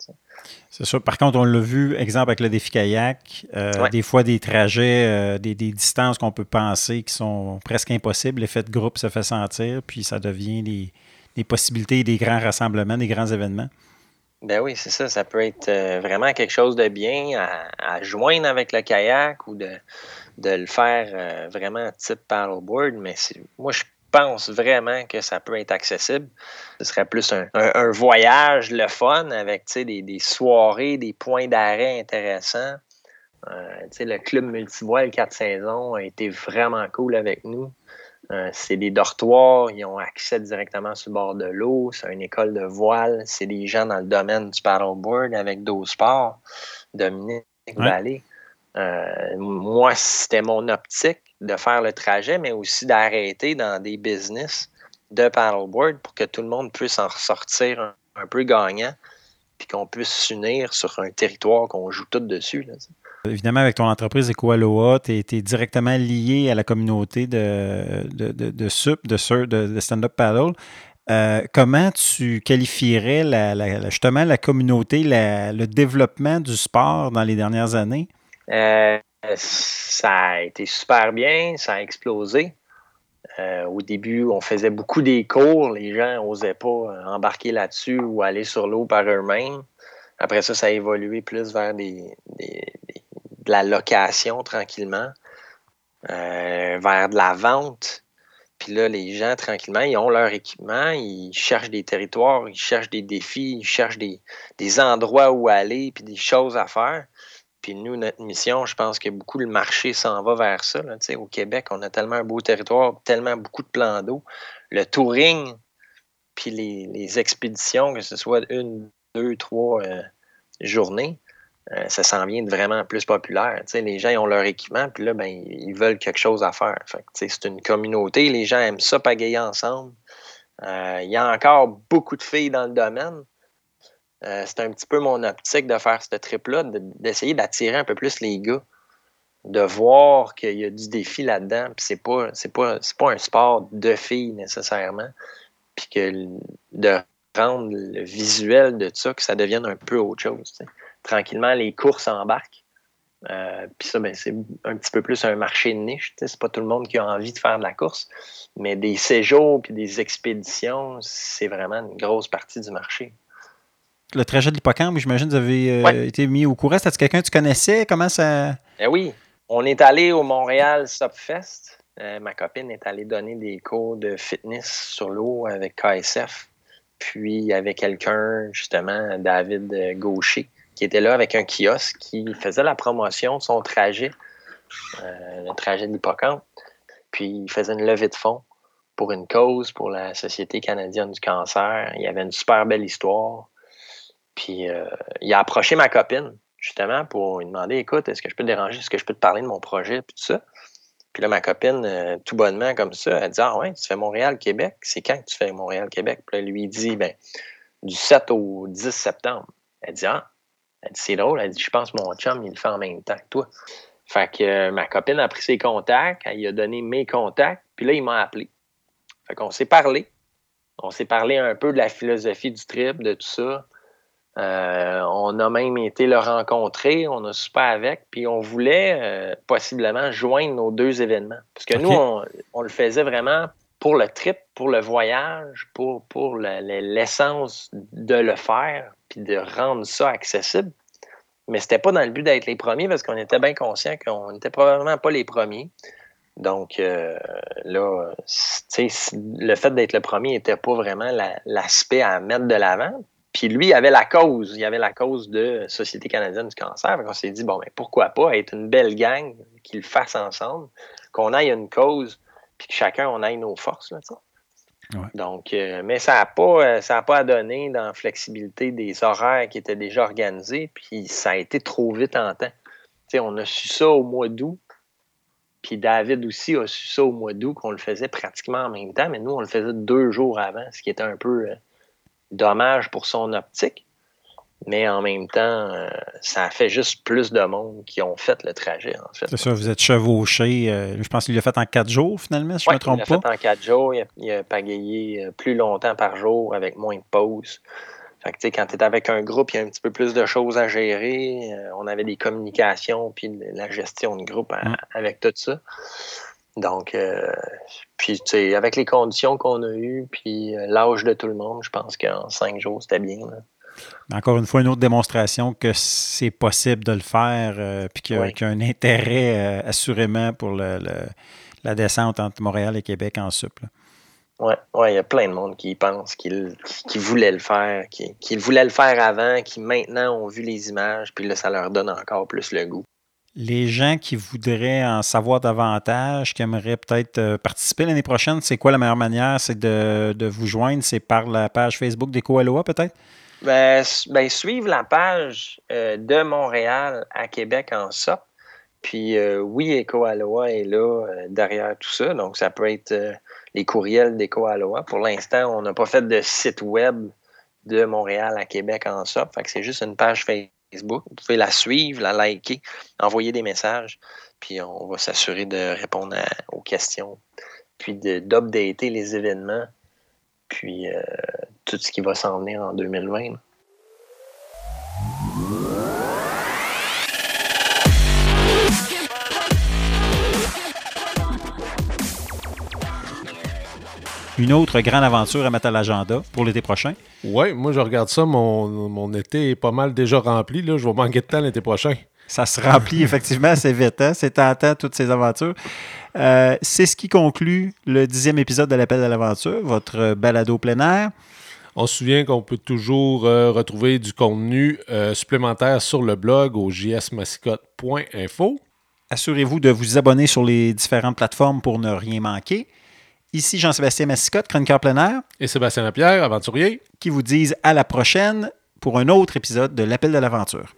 C'est sûr. Par contre, on l'a vu, exemple avec le défi kayak, euh, des fois des trajets, euh, des, distances qu'on peut penser qui sont presque impossibles. L'effet de groupe se fait sentir, puis ça devient des, possibilités, des grands rassemblements, des grands événements. Ben oui, c'est ça. Ça peut être euh, vraiment quelque chose de bien à, joindre avec le kayak ou de, de le faire vraiment type paddleboard. Mais moi, je pense vraiment que ça peut être accessible? Ce serait plus un, voyage, le fun, avec des, des soirées, des points d'arrêt intéressants. Euh, le club multivoile 4 saisons a été vraiment cool avec nous. Euh, c'est des dortoirs, ils ont accès directement sur le bord de l'eau, c'est une école de voile, c'est des gens dans le domaine du paddleboard avec d'autres sports. Dominique Vallée. Euh, moi, c'était mon optique de faire le trajet, mais aussi d'arrêter dans des business de paddleboard pour que tout le monde puisse en ressortir un, peu gagnant, puis qu'on puisse s'unir sur un territoire qu'on joue tout dessus. Évidemment, avec ton entreprise Ecoaloa, tu es, directement lié à la communauté de, de, de, SUP, de, de, Stand-Up Paddle. Euh, comment tu qualifierais la, justement la communauté, le développement du sport dans les dernières années? Euh, ça a été super bien, ça a explosé. Euh, au début, on faisait beaucoup des cours, les gens n'osaient pas embarquer là-dessus ou aller sur l'eau par eux-mêmes. Après ça, ça a évolué plus vers des, de la location tranquillement, euh, vers de la vente. Puis là, les gens, tranquillement, ils ont leur équipement, ils cherchent des territoires, ils cherchent des défis, ils cherchent des, endroits où aller, puis des choses à faire. Puis nous, notre mission, je pense que beaucoup le marché s'en va vers ça. Au Québec, on a tellement un beau territoire, tellement beaucoup de plans d'eau. Le touring, puis les, expéditions, que ce soit une, deux, trois euh, journées, euh, ça s'en vient de vraiment plus populaire. les gens ont leur équipement, puis là, ben, ils veulent quelque chose à faire. c'est une communauté, les gens aiment ça pagayer ensemble. Euh, il y a encore beaucoup de filles dans le domaine. Euh, c'est un petit peu mon optique de faire ce trip-là, d'essayer d'attirer un peu plus les gars, de voir qu'il y a du défi là-dedans, puis c'est pas, c'est pas, pas un sport de filles nécessairement, puis que de rendre le visuel de ça, que ça devienne un peu autre chose tranquillement, les courses embarquent. Euh, puis ça, ben, c'est un petit peu plus un marché de niche. C'est pas tout le monde qui a envie de faire de la course. Mais des séjours puis des expéditions, c'est vraiment une grosse partie du marché. Le trajet de l'hippocampe, j'imagine que vous avez euh, été mis au courant. C'était quelqu'un que tu connaissais? Comment ça? Eh oui. On est allé au Montréal Subfest. Euh, ma copine est allée donner des cours de fitness sur l'eau avec KSF. Puis il y avait quelqu'un, justement, David Gaucher, qui était là avec un kiosque qui faisait la promotion de son trajet, euh, le trajet de l'hippocampe. Puis il faisait une levée de fonds pour une cause, pour la Société canadienne du cancer. Il y avait une super belle histoire. Puis euh, il a approché ma copine, justement, pour lui demander Écoute, est-ce que je peux te déranger? Est-ce que je peux te parler de mon projet? Puis tout ça. Puis là, ma copine, euh, tout bonnement comme ça, elle dit Ah ouais, tu fais Montréal-Québec? C'est quand que tu fais Montréal-Québec? Puis là, lui, dit ben, Du 7 au 10 septembre. Elle dit Ah, elle dit, c'est drôle. Elle dit, je pense que mon chum, il le fait en même temps que toi. Fait que euh, ma copine a pris ses contacts, elle a donné mes contacts, puis là, il m'a appelé. Fait qu'on s'est parlé. On s'est parlé un peu de la philosophie du trip, de tout ça. Euh, on a même été le rencontrer, on a super avec, puis on voulait euh, possiblement joindre nos deux événements. Parce que nous, on, le faisait vraiment pour le trip, pour le voyage, pour, pour l'essence de le faire, puis de rendre ça accessible. Mais c'était pas dans le but d'être les premiers parce qu'on était bien conscient qu'on n'était probablement pas les premiers. Donc euh, là, le fait d'être le premier n'était pas vraiment l'aspect à mettre de l'avant. Puis lui, il avait la cause. Il y avait la cause de Société canadienne du cancer. On s'est dit, bon, mais pourquoi pas être une belle gang, qu'ils le fassent ensemble, qu'on aille une cause, puis que chacun, on aille nos forces. Là, donc, euh, mais ça n'a pas, euh, ça pas à donner dans la flexibilité des horaires qui étaient déjà organisés, puis ça a été trop vite en temps. on a su ça au mois d'août, puis David aussi a su ça au mois d'août, qu'on le faisait pratiquement en même temps, mais nous, on le faisait deux jours avant, ce qui était un peu euh, dommage pour son optique. Mais en même temps, euh, ça a fait juste plus de monde qui ont fait le trajet, en fait. C'est ça, vous êtes chevauché. Euh, je pense qu'il l'a fait en quatre jours, finalement, si je ne me trompe pas. Il l'a fait en quatre jours. Il a, pagayé euh, plus longtemps par jour avec moins de pauses. Fait que, quand tu es avec un groupe, il y a un petit peu plus de choses à gérer. on avait des communications puis la gestion de groupe mm. avec tout ça. Donc, puis, tu sais, avec les conditions qu'on a eues, puis l'âge de tout le monde, je pense qu'en cinq jours, c'était bien. Encore une fois, une autre démonstration que c'est possible de le faire, euh, puis qu'il y, a un intérêt euh, assurément pour le, la descente entre Montréal et Québec en sup. Oui, ouais, il y a plein de monde qui pense qu'ils voulaient le faire, qui, qui voulaient le faire avant, qui maintenant ont vu les images, puis là, ça leur donne encore plus le goût. Les gens qui voudraient en savoir davantage, qui aimeraient peut-être euh, participer l'année prochaine, c'est quoi la meilleure manière? C'est de, vous joindre? C'est par la page Facebook d'EcoAloa, peut-être? Ben, ben, suivre la page euh, de Montréal à Québec en SOP. Puis euh, oui, EcoAloa est là derrière tout ça. Donc, ça peut être les courriels d'EcoAloa. Pour l'instant, on n'a pas fait de site web de Montréal à Québec en SOP. Fait c'est juste une page Facebook Vous pouvez la suivre, la liker, envoyer des messages, puis on va s'assurer de répondre aux questions, puis d'updater les événements, puis euh, tout ce qui va s'en venir en 2020. Une autre grande aventure à mettre à l'agenda pour l'été prochain. Oui, moi je regarde ça, mon, mon, été est pas mal déjà rempli. Là. Je vais manquer de temps l'été prochain. Ça se remplit *laughs* effectivement assez vite. Hein? C'est tentant, toutes ces aventures. Euh, c'est ce qui conclut le dixième épisode de l'Appel à l'aventure, votre balado plein air. On se souvient qu'on peut toujours euh, retrouver du contenu euh, supplémentaire sur le blog au jsmassicotte.info. Assurez-vous de vous abonner sur les différentes plateformes pour ne rien manquer. Ici Jean-Sébastien Massicotte, chroniqueur plein air. Et Sébastien Lapierre, aventurier. Qui vous disent à la prochaine pour un autre épisode de l'Appel de l'aventure.